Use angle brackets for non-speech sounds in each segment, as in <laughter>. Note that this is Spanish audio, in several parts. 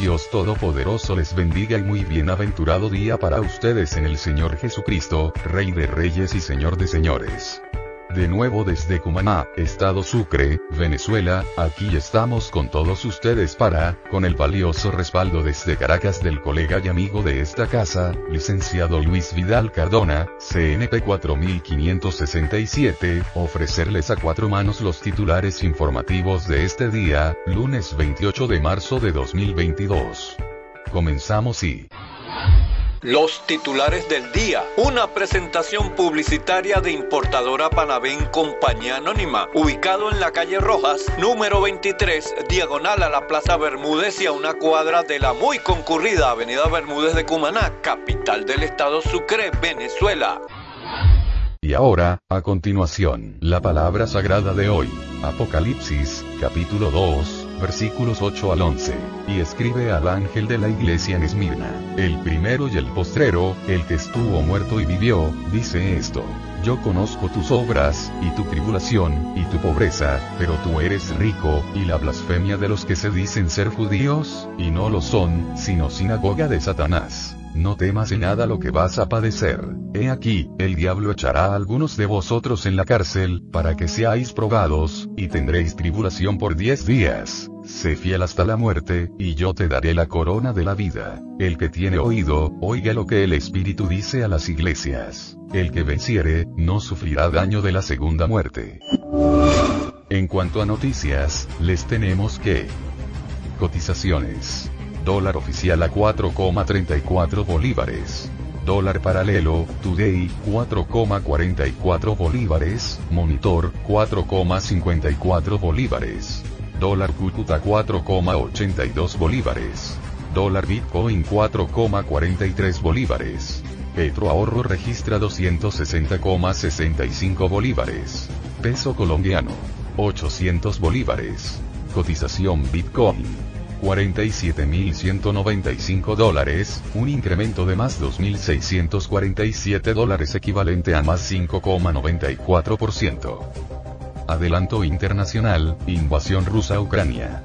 Dios Todopoderoso les bendiga y muy bienaventurado día para ustedes en el Señor Jesucristo, Rey de Reyes y Señor de Señores. De nuevo desde Cumaná, Estado Sucre, Venezuela, aquí estamos con todos ustedes para, con el valioso respaldo desde Caracas del colega y amigo de esta casa, licenciado Luis Vidal Cardona, CNP 4567, ofrecerles a cuatro manos los titulares informativos de este día, lunes 28 de marzo de 2022. Comenzamos y... Los titulares del día. Una presentación publicitaria de importadora Panavén Compañía Anónima, ubicado en la calle Rojas, número 23, diagonal a la Plaza Bermúdez y a una cuadra de la muy concurrida Avenida Bermúdez de Cumaná, capital del estado Sucre, Venezuela. Y ahora, a continuación, la palabra sagrada de hoy. Apocalipsis, capítulo 2, versículos 8 al 11. Y escribe al ángel de la iglesia en Esmirna, el primero y el postrero, el que estuvo muerto y vivió, dice esto. Yo conozco tus obras, y tu tribulación, y tu pobreza, pero tú eres rico, y la blasfemia de los que se dicen ser judíos, y no lo son, sino sinagoga de Satanás. No temas en nada lo que vas a padecer. He aquí, el diablo echará a algunos de vosotros en la cárcel, para que seáis probados, y tendréis tribulación por diez días. Sé fiel hasta la muerte, y yo te daré la corona de la vida. El que tiene oído, oiga lo que el Espíritu dice a las iglesias. El que venciere, no sufrirá daño de la segunda muerte. En cuanto a noticias, les tenemos que... Cotizaciones. Dólar oficial a 4,34 bolívares. Dólar paralelo, Today, 4,44 bolívares, Monitor, 4,54 bolívares. Dólar Cúcuta 4,82 bolívares. Dólar Bitcoin 4,43 bolívares. Petro Ahorro registra 260,65 bolívares. Peso colombiano. 800 bolívares. Cotización Bitcoin. 47.195 dólares, un incremento de más 2.647 dólares equivalente a más 5,94%. Adelanto internacional, invasión rusa a Ucrania.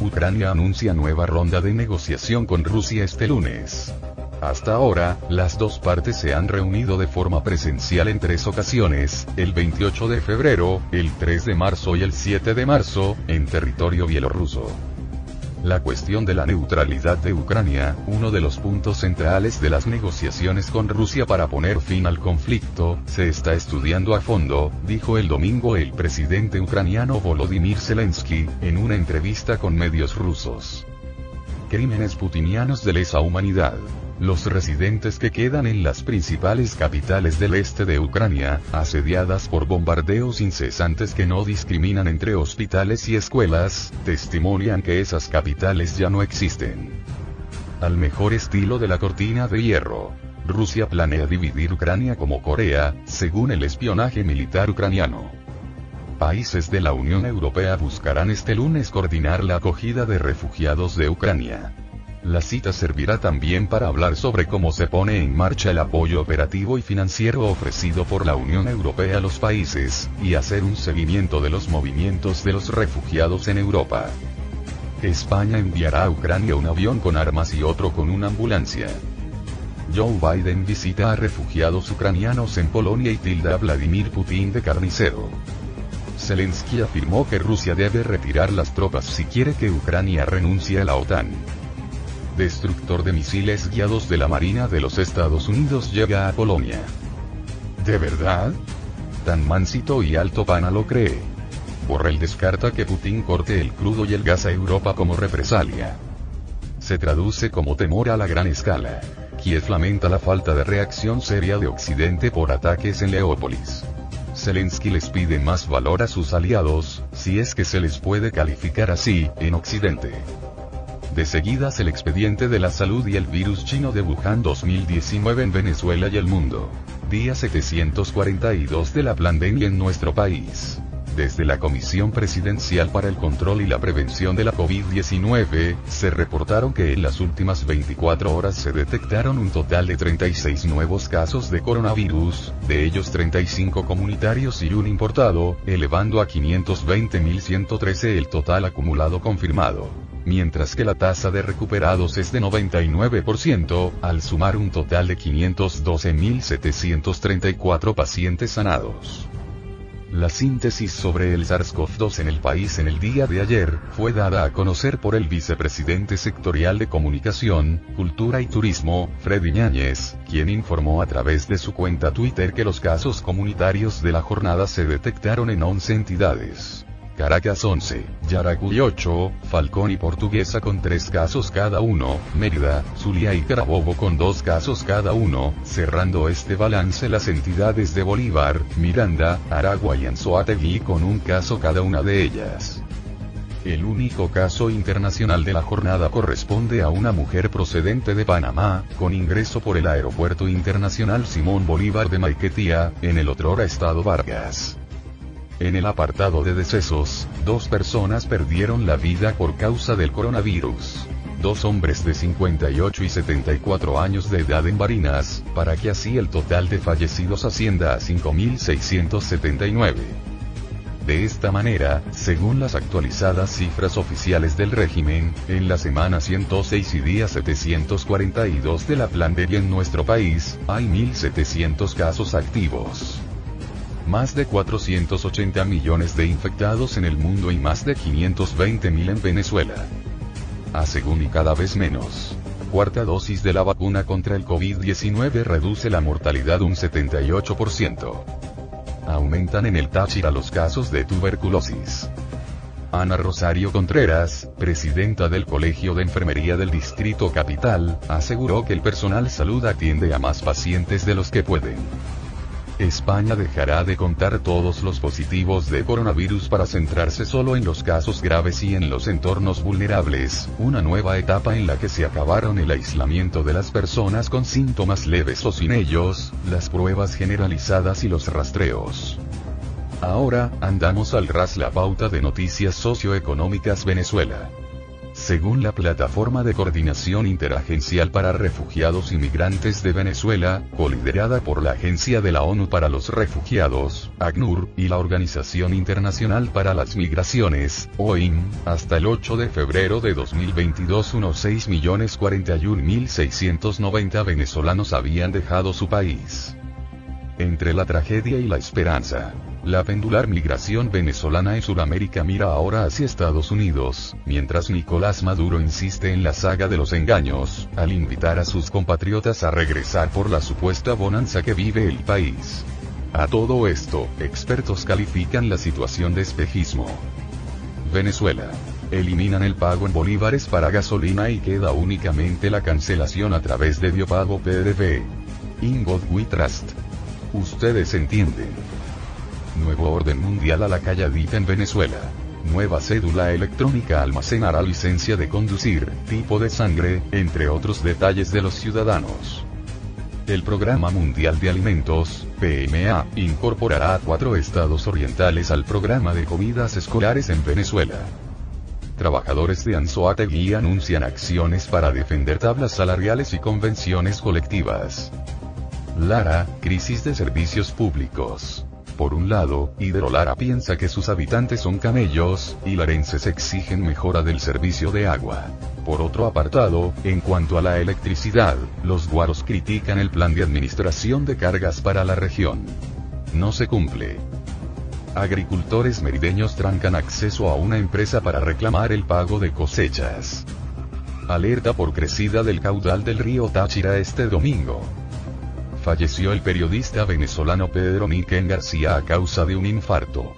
Ucrania anuncia nueva ronda de negociación con Rusia este lunes. Hasta ahora, las dos partes se han reunido de forma presencial en tres ocasiones, el 28 de febrero, el 3 de marzo y el 7 de marzo, en territorio bielorruso. La cuestión de la neutralidad de Ucrania, uno de los puntos centrales de las negociaciones con Rusia para poner fin al conflicto, se está estudiando a fondo, dijo el domingo el presidente ucraniano Volodymyr Zelensky, en una entrevista con medios rusos. Crímenes putinianos de lesa humanidad. Los residentes que quedan en las principales capitales del este de Ucrania, asediadas por bombardeos incesantes que no discriminan entre hospitales y escuelas, testimonian que esas capitales ya no existen. Al mejor estilo de la cortina de hierro. Rusia planea dividir Ucrania como Corea, según el espionaje militar ucraniano. Países de la Unión Europea buscarán este lunes coordinar la acogida de refugiados de Ucrania. La cita servirá también para hablar sobre cómo se pone en marcha el apoyo operativo y financiero ofrecido por la Unión Europea a los países, y hacer un seguimiento de los movimientos de los refugiados en Europa. España enviará a Ucrania un avión con armas y otro con una ambulancia. Joe Biden visita a refugiados ucranianos en Polonia y tilda a Vladimir Putin de carnicero. Zelensky afirmó que Rusia debe retirar las tropas si quiere que Ucrania renuncie a la OTAN. Destructor de misiles guiados de la Marina de los Estados Unidos llega a Polonia. ¿De verdad? Tan mansito y alto pana lo cree. Borrell descarta que Putin corte el crudo y el gas a Europa como represalia. Se traduce como temor a la gran escala. Kiev lamenta la falta de reacción seria de Occidente por ataques en Leópolis. Zelensky les pide más valor a sus aliados, si es que se les puede calificar así, en Occidente. De seguidas el expediente de la salud y el virus chino de Wuhan 2019 en Venezuela y el mundo. Día 742 de la pandemia en nuestro país. Desde la Comisión Presidencial para el Control y la Prevención de la COVID-19, se reportaron que en las últimas 24 horas se detectaron un total de 36 nuevos casos de coronavirus, de ellos 35 comunitarios y un importado, elevando a 520.113 el total acumulado confirmado mientras que la tasa de recuperados es de 99%, al sumar un total de 512.734 pacientes sanados. La síntesis sobre el SARS-CoV-2 en el país en el día de ayer fue dada a conocer por el vicepresidente sectorial de Comunicación, Cultura y Turismo, Freddy Ñáñez, quien informó a través de su cuenta Twitter que los casos comunitarios de la jornada se detectaron en 11 entidades. Caracas 11, Yaracuy 8, Falcón y Portuguesa con 3 casos cada uno, Mérida, Zulia y Carabobo con 2 casos cada uno, cerrando este balance las entidades de Bolívar, Miranda, Aragua y Anzoátegui con un caso cada una de ellas. El único caso internacional de la jornada corresponde a una mujer procedente de Panamá, con ingreso por el Aeropuerto Internacional Simón Bolívar de Maiquetía, en el otrora estado Vargas. En el apartado de decesos, dos personas perdieron la vida por causa del coronavirus. Dos hombres de 58 y 74 años de edad en Barinas, para que así el total de fallecidos ascienda a 5.679. De esta manera, según las actualizadas cifras oficiales del régimen, en la semana 106 y día 742 de la pandemia en nuestro país, hay 1.700 casos activos más de 480 millones de infectados en el mundo y más de 520 mil en Venezuela. A y cada vez menos. Cuarta dosis de la vacuna contra el COVID-19 reduce la mortalidad un 78%. Aumentan en el Táchira los casos de tuberculosis. Ana Rosario Contreras, presidenta del Colegio de Enfermería del Distrito Capital, aseguró que el personal salud atiende a más pacientes de los que pueden. España dejará de contar todos los positivos de coronavirus para centrarse solo en los casos graves y en los entornos vulnerables, una nueva etapa en la que se acabaron el aislamiento de las personas con síntomas leves o sin ellos, las pruebas generalizadas y los rastreos. Ahora, andamos al ras la pauta de noticias socioeconómicas Venezuela. Según la Plataforma de Coordinación Interagencial para Refugiados y Migrantes de Venezuela, coliderada por la Agencia de la ONU para los Refugiados, ACNUR, y la Organización Internacional para las Migraciones, OIM, hasta el 8 de febrero de 2022 unos 6.041.690 venezolanos habían dejado su país. Entre la tragedia y la esperanza. La pendular migración venezolana en Sudamérica mira ahora hacia Estados Unidos, mientras Nicolás Maduro insiste en la saga de los engaños, al invitar a sus compatriotas a regresar por la supuesta bonanza que vive el país. A todo esto, expertos califican la situación de espejismo. Venezuela. Eliminan el pago en bolívares para gasolina y queda únicamente la cancelación a través de Biopago PDV. Ingot We Trust. Ustedes entienden. Nuevo orden mundial a la calladita en Venezuela. Nueva cédula electrónica almacenará licencia de conducir, tipo de sangre, entre otros detalles de los ciudadanos. El Programa Mundial de Alimentos, PMA, incorporará a cuatro estados orientales al programa de comidas escolares en Venezuela. Trabajadores de Anzoátegui anuncian acciones para defender tablas salariales y convenciones colectivas. Lara, crisis de servicios públicos. Por un lado, Hidrolara piensa que sus habitantes son camellos, y larenses exigen mejora del servicio de agua. Por otro apartado, en cuanto a la electricidad, los guaros critican el plan de administración de cargas para la región. No se cumple. Agricultores merideños trancan acceso a una empresa para reclamar el pago de cosechas. Alerta por crecida del caudal del río Táchira este domingo falleció el periodista venezolano Pedro Miquel García a causa de un infarto.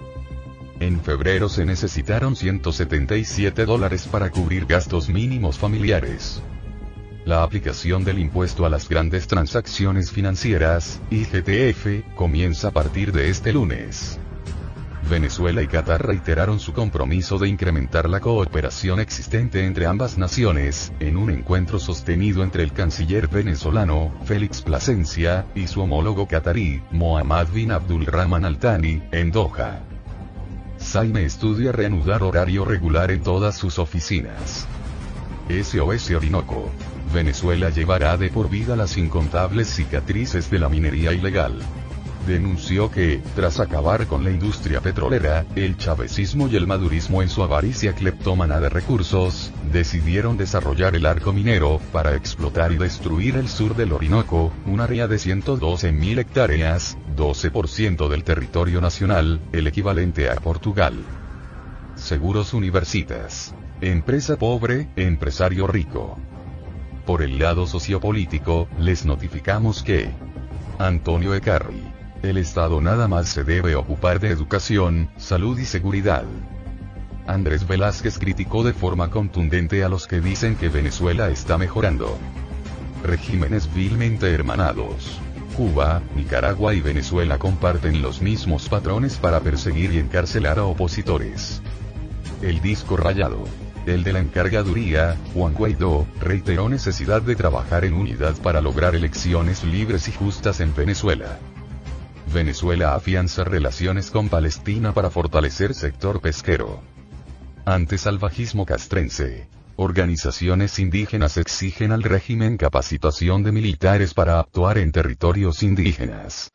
En febrero se necesitaron 177 dólares para cubrir gastos mínimos familiares. La aplicación del impuesto a las grandes transacciones financieras, IGTF, comienza a partir de este lunes. Venezuela y Qatar reiteraron su compromiso de incrementar la cooperación existente entre ambas naciones, en un encuentro sostenido entre el canciller venezolano, Félix Plasencia, y su homólogo qatarí, Mohammad bin Abdulrahman Al Thani, en Doha. Saime estudia reanudar horario regular en todas sus oficinas. SOS Orinoco. Venezuela llevará de por vida las incontables cicatrices de la minería ilegal denunció que, tras acabar con la industria petrolera, el chavecismo y el madurismo en su avaricia cleptómana de recursos, decidieron desarrollar el arco minero, para explotar y destruir el sur del Orinoco, un área de 112.000 hectáreas, 12% del territorio nacional, el equivalente a Portugal. Seguros Universitas. Empresa pobre, empresario rico. Por el lado sociopolítico, les notificamos que Antonio Ecarri el Estado nada más se debe ocupar de educación, salud y seguridad. Andrés Velázquez criticó de forma contundente a los que dicen que Venezuela está mejorando. Regímenes vilmente hermanados. Cuba, Nicaragua y Venezuela comparten los mismos patrones para perseguir y encarcelar a opositores. El disco rayado. El de la encargaduría, Juan Guaidó, reiteró necesidad de trabajar en unidad para lograr elecciones libres y justas en Venezuela. Venezuela afianza relaciones con Palestina para fortalecer sector pesquero. Ante salvajismo castrense. Organizaciones indígenas exigen al régimen capacitación de militares para actuar en territorios indígenas.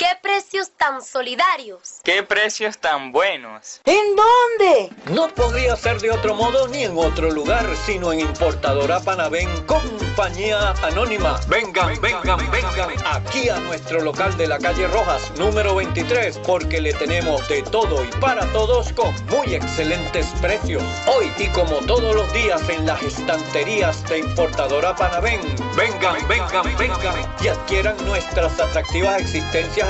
¿Qué precios tan solidarios? ¿Qué precios tan buenos? ¿En dónde? No podía ser de otro modo ni en otro lugar, sino en Importadora Panavén, compañía anónima. Vengan, vengan, vengan aquí a nuestro local de la calle Rojas, número 23, porque le tenemos de todo y para todos con muy excelentes precios. Hoy y como todos los días en las estanterías de Importadora Panavén, vengan, vengan, vengan y adquieran nuestras atractivas existencias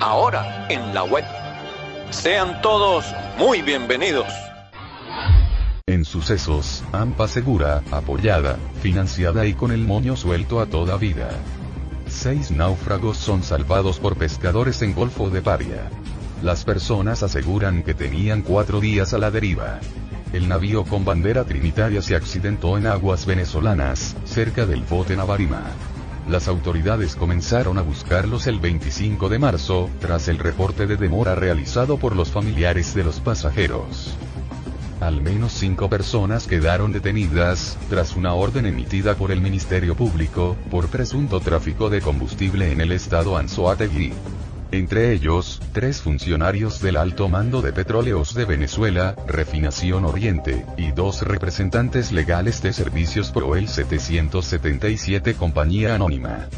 Ahora en la web. Sean todos muy bienvenidos. En sucesos, AMPA segura, apoyada, financiada y con el moño suelto a toda vida. Seis náufragos son salvados por pescadores en Golfo de Paria. Las personas aseguran que tenían cuatro días a la deriva. El navío con bandera trinitaria se accidentó en aguas venezolanas, cerca del bote Navarima. Las autoridades comenzaron a buscarlos el 25 de marzo, tras el reporte de demora realizado por los familiares de los pasajeros. Al menos cinco personas quedaron detenidas, tras una orden emitida por el Ministerio Público, por presunto tráfico de combustible en el estado Anzoátegui. Entre ellos, tres funcionarios del alto mando de petróleos de Venezuela, Refinación Oriente, y dos representantes legales de Servicios Pro el 777 Compañía Anónima.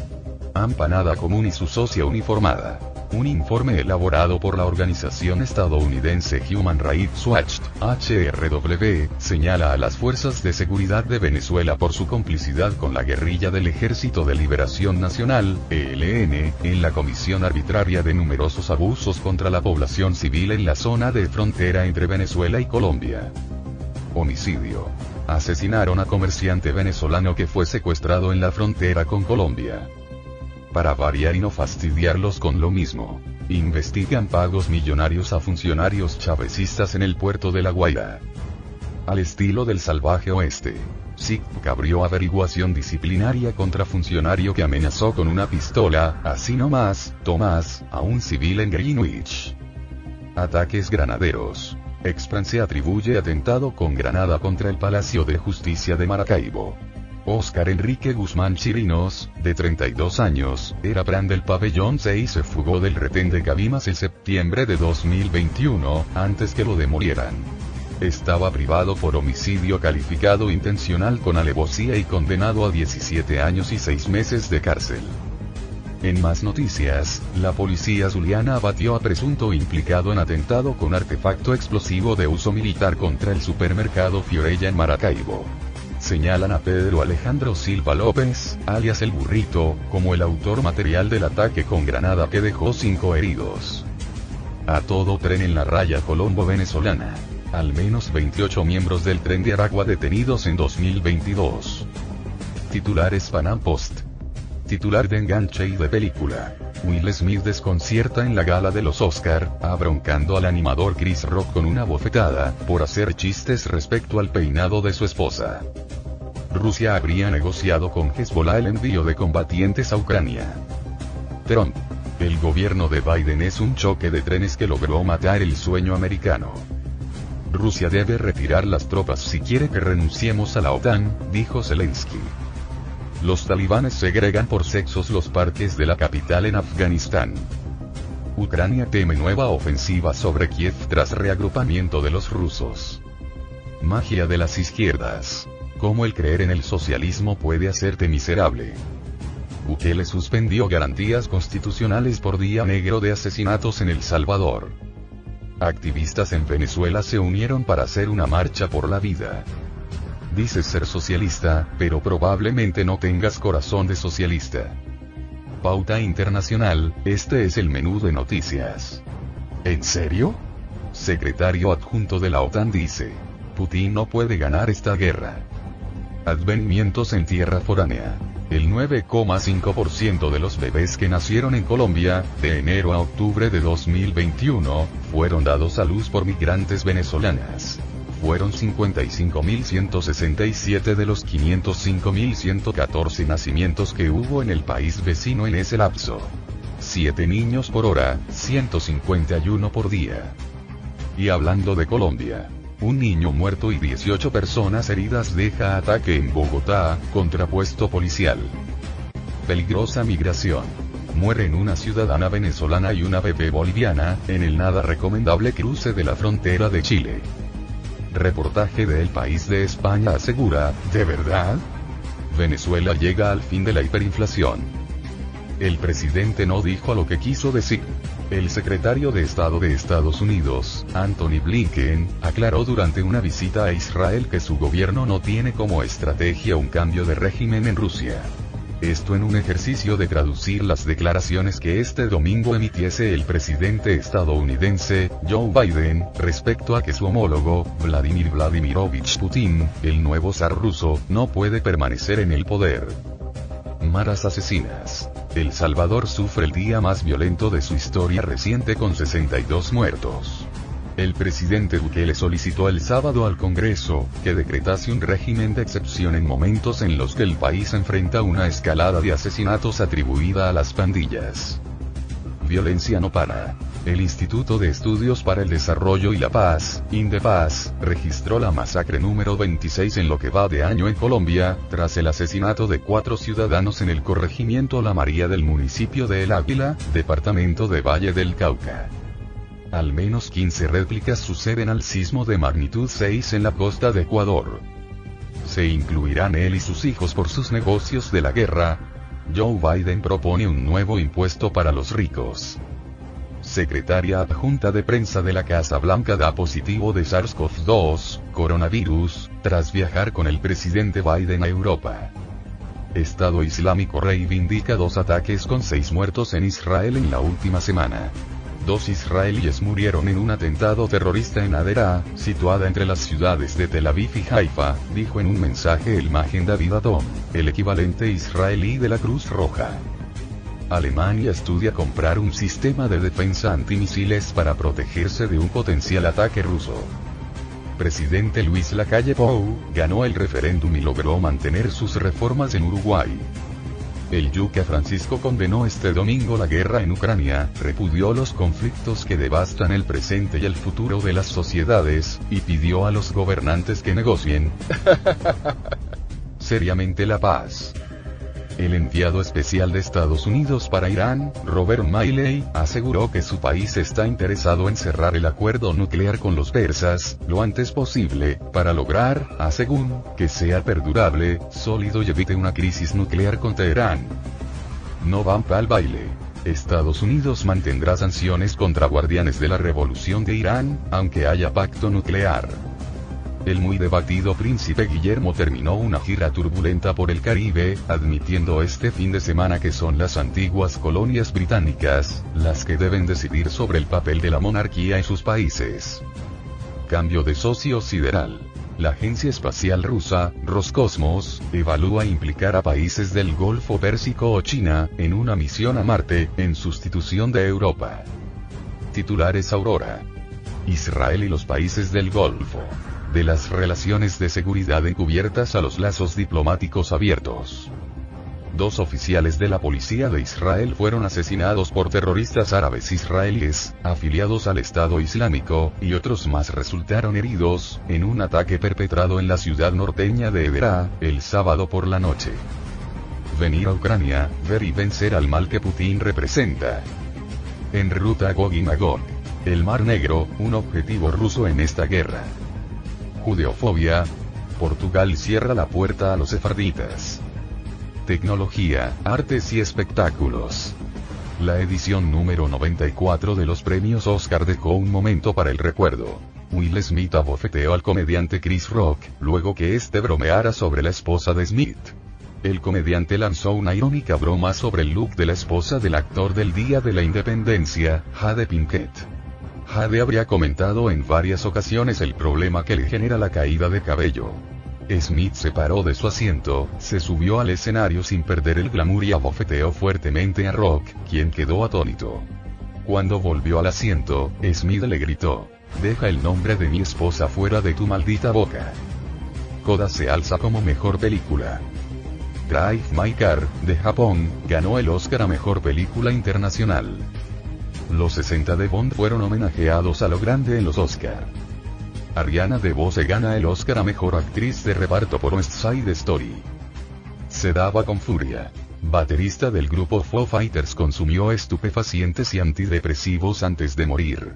Ampanada Común y su socia uniformada. Un informe elaborado por la organización estadounidense Human Rights Watch, HRW, señala a las fuerzas de seguridad de Venezuela por su complicidad con la guerrilla del Ejército de Liberación Nacional, ELN, en la comisión arbitraria de numerosos abusos contra la población civil en la zona de frontera entre Venezuela y Colombia. Homicidio. Asesinaron a comerciante venezolano que fue secuestrado en la frontera con Colombia para variar y no fastidiarlos con lo mismo. Investigan pagos millonarios a funcionarios chavecistas en el puerto de La Guaira. Al estilo del salvaje oeste. SIC abrió averiguación disciplinaria contra funcionario que amenazó con una pistola, así nomás, Tomás, a un civil en Greenwich. Ataques granaderos. Expran se atribuye atentado con granada contra el Palacio de Justicia de Maracaibo. Oscar Enrique Guzmán Chirinos, de 32 años, era Brand del pabellón 6 y se fugó del retén de Cabimas el septiembre de 2021, antes que lo demolieran. Estaba privado por homicidio calificado intencional con alevosía y condenado a 17 años y 6 meses de cárcel. En más noticias, la policía zuliana abatió a presunto implicado en atentado con artefacto explosivo de uso militar contra el supermercado Fiorella en Maracaibo señalan a Pedro Alejandro Silva López, alias el burrito, como el autor material del ataque con granada que dejó cinco heridos. A todo tren en la raya colombo-venezolana. Al menos 28 miembros del tren de Aragua detenidos en 2022. Titulares Panam Post. Titular de enganche y de película. Will Smith desconcierta en la gala de los Oscar, abroncando al animador Chris Rock con una bofetada, por hacer chistes respecto al peinado de su esposa. Rusia habría negociado con Hezbollah el envío de combatientes a Ucrania. Trump. El gobierno de Biden es un choque de trenes que logró matar el sueño americano. Rusia debe retirar las tropas si quiere que renunciemos a la OTAN, dijo Zelensky. Los talibanes segregan por sexos los parques de la capital en Afganistán. Ucrania teme nueva ofensiva sobre Kiev tras reagrupamiento de los rusos. Magia de las izquierdas. Cómo el creer en el socialismo puede hacerte miserable. Bukele suspendió garantías constitucionales por día negro de asesinatos en El Salvador. Activistas en Venezuela se unieron para hacer una marcha por la vida. Dices ser socialista, pero probablemente no tengas corazón de socialista. Pauta Internacional, este es el menú de noticias. ¿En serio? Secretario adjunto de la OTAN dice. Putin no puede ganar esta guerra. Advenimientos en tierra foránea. El 9,5% de los bebés que nacieron en Colombia, de enero a octubre de 2021, fueron dados a luz por migrantes venezolanas. Fueron 55.167 de los 505.114 nacimientos que hubo en el país vecino en ese lapso. 7 niños por hora, 151 por día. Y hablando de Colombia, un niño muerto y 18 personas heridas deja ataque en Bogotá, contrapuesto policial. Peligrosa migración. Mueren una ciudadana venezolana y una bebé boliviana, en el nada recomendable cruce de la frontera de Chile. Reportaje de El País de España asegura, ¿de verdad? Venezuela llega al fin de la hiperinflación. El presidente no dijo lo que quiso decir. El secretario de Estado de Estados Unidos, Anthony Blinken, aclaró durante una visita a Israel que su gobierno no tiene como estrategia un cambio de régimen en Rusia. Esto en un ejercicio de traducir las declaraciones que este domingo emitiese el presidente estadounidense, Joe Biden, respecto a que su homólogo, Vladimir Vladimirovich Putin, el nuevo zar ruso, no puede permanecer en el poder. Maras asesinas. El Salvador sufre el día más violento de su historia reciente con 62 muertos. El presidente Bukele solicitó el sábado al Congreso, que decretase un régimen de excepción en momentos en los que el país enfrenta una escalada de asesinatos atribuida a las pandillas. Violencia no para. El Instituto de Estudios para el Desarrollo y la Paz, INDEPAZ, registró la masacre número 26 en lo que va de año en Colombia, tras el asesinato de cuatro ciudadanos en el corregimiento La María del municipio de El Águila, departamento de Valle del Cauca. Al menos 15 réplicas suceden al sismo de magnitud 6 en la costa de Ecuador. Se incluirán él y sus hijos por sus negocios de la guerra. Joe Biden propone un nuevo impuesto para los ricos. Secretaria adjunta de prensa de la Casa Blanca da positivo de SARS-CoV-2, coronavirus, tras viajar con el presidente Biden a Europa. Estado Islámico reivindica dos ataques con seis muertos en Israel en la última semana. Dos israelíes murieron en un atentado terrorista en Adera, situada entre las ciudades de Tel Aviv y Haifa, dijo en un mensaje el Magen David Adom, el equivalente israelí de la Cruz Roja. Alemania estudia comprar un sistema de defensa antimisiles para protegerse de un potencial ataque ruso. Presidente Luis Lacalle Pou ganó el referéndum y logró mantener sus reformas en Uruguay. El Yuca Francisco condenó este domingo la guerra en Ucrania, repudió los conflictos que devastan el presente y el futuro de las sociedades, y pidió a los gobernantes que negocien <laughs> seriamente la paz. El enviado especial de Estados Unidos para Irán, Robert Miley, aseguró que su país está interesado en cerrar el acuerdo nuclear con los persas, lo antes posible, para lograr, asegún, que sea perdurable, sólido y evite una crisis nuclear con Teherán. No van al baile. Estados Unidos mantendrá sanciones contra guardianes de la revolución de Irán, aunque haya pacto nuclear. El muy debatido príncipe Guillermo terminó una gira turbulenta por el Caribe, admitiendo este fin de semana que son las antiguas colonias británicas, las que deben decidir sobre el papel de la monarquía en sus países. Cambio de socio sideral. La agencia espacial rusa, Roscosmos, evalúa implicar a países del Golfo Pérsico o China, en una misión a Marte, en sustitución de Europa. Titulares Aurora. Israel y los países del Golfo de las relaciones de seguridad encubiertas a los lazos diplomáticos abiertos. Dos oficiales de la policía de Israel fueron asesinados por terroristas árabes israelíes, afiliados al Estado Islámico, y otros más resultaron heridos, en un ataque perpetrado en la ciudad norteña de Edera, el sábado por la noche. Venir a Ucrania, ver y vencer al mal que Putin representa. En ruta Gog y. El Mar Negro, un objetivo ruso en esta guerra. Judeofobia. Portugal cierra la puerta a los sefarditas. Tecnología, artes y espectáculos. La edición número 94 de los premios Oscar dejó un momento para el recuerdo. Will Smith abofeteó al comediante Chris Rock, luego que este bromeara sobre la esposa de Smith. El comediante lanzó una irónica broma sobre el look de la esposa del actor del Día de la Independencia, Jade Pinkett. Jade habría comentado en varias ocasiones el problema que le genera la caída de cabello. Smith se paró de su asiento, se subió al escenario sin perder el glamour y abofeteó fuertemente a Rock, quien quedó atónito. Cuando volvió al asiento, Smith le gritó, deja el nombre de mi esposa fuera de tu maldita boca. Koda se alza como mejor película. Drive My Car, de Japón, ganó el Oscar a Mejor Película Internacional. Los 60 de Bond fueron homenajeados a lo grande en los Oscar. Ariana DeBose gana el Oscar a Mejor Actriz de Reparto por West Side Story. Se daba con furia. Baterista del grupo Foo Fighters consumió estupefacientes y antidepresivos antes de morir.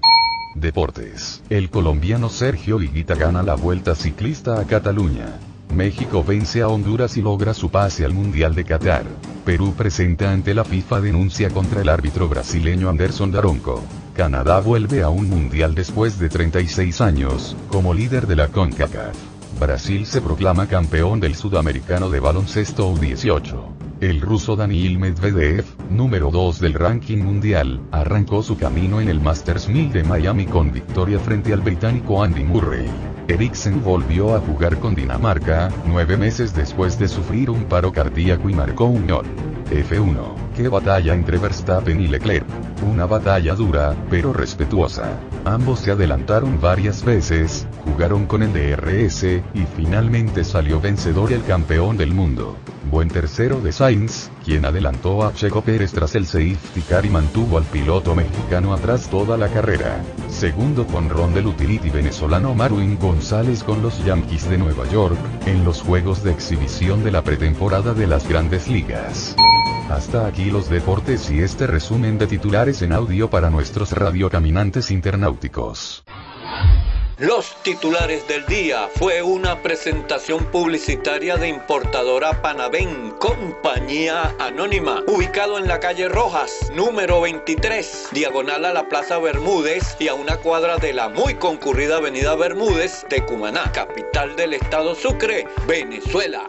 Deportes. El colombiano Sergio Higuita gana la Vuelta Ciclista a Cataluña. México vence a Honduras y logra su pase al Mundial de Qatar. Perú presenta ante la FIFA denuncia contra el árbitro brasileño Anderson Daronco. Canadá vuelve a un Mundial después de 36 años, como líder de la CONCACAF. Brasil se proclama campeón del sudamericano de baloncesto U18. El ruso Daniil Medvedev, número 2 del ranking mundial, arrancó su camino en el Masters 1000 de Miami con victoria frente al británico Andy Murray. Eriksen volvió a jugar con Dinamarca, nueve meses después de sufrir un paro cardíaco y marcó un gol. F1. Qué batalla entre Verstappen y Leclerc. Una batalla dura, pero respetuosa. Ambos se adelantaron varias veces, jugaron con el DRS, y finalmente salió vencedor el campeón del mundo. Buen tercero de Sainz, quien adelantó a Checo Pérez tras el safety car y mantuvo al piloto mexicano atrás toda la carrera. Segundo con ron del utility venezolano Marwin González con los Yankees de Nueva York, en los juegos de exhibición de la pretemporada de las grandes ligas. Hasta aquí los deportes y este resumen de titulares en audio para nuestros radiocaminantes internauticos. Los titulares del día fue una presentación publicitaria de importadora Panavén Compañía Anónima, ubicado en la calle Rojas, número 23, diagonal a la Plaza Bermúdez y a una cuadra de la muy concurrida Avenida Bermúdez de Cumaná, capital del estado Sucre, Venezuela.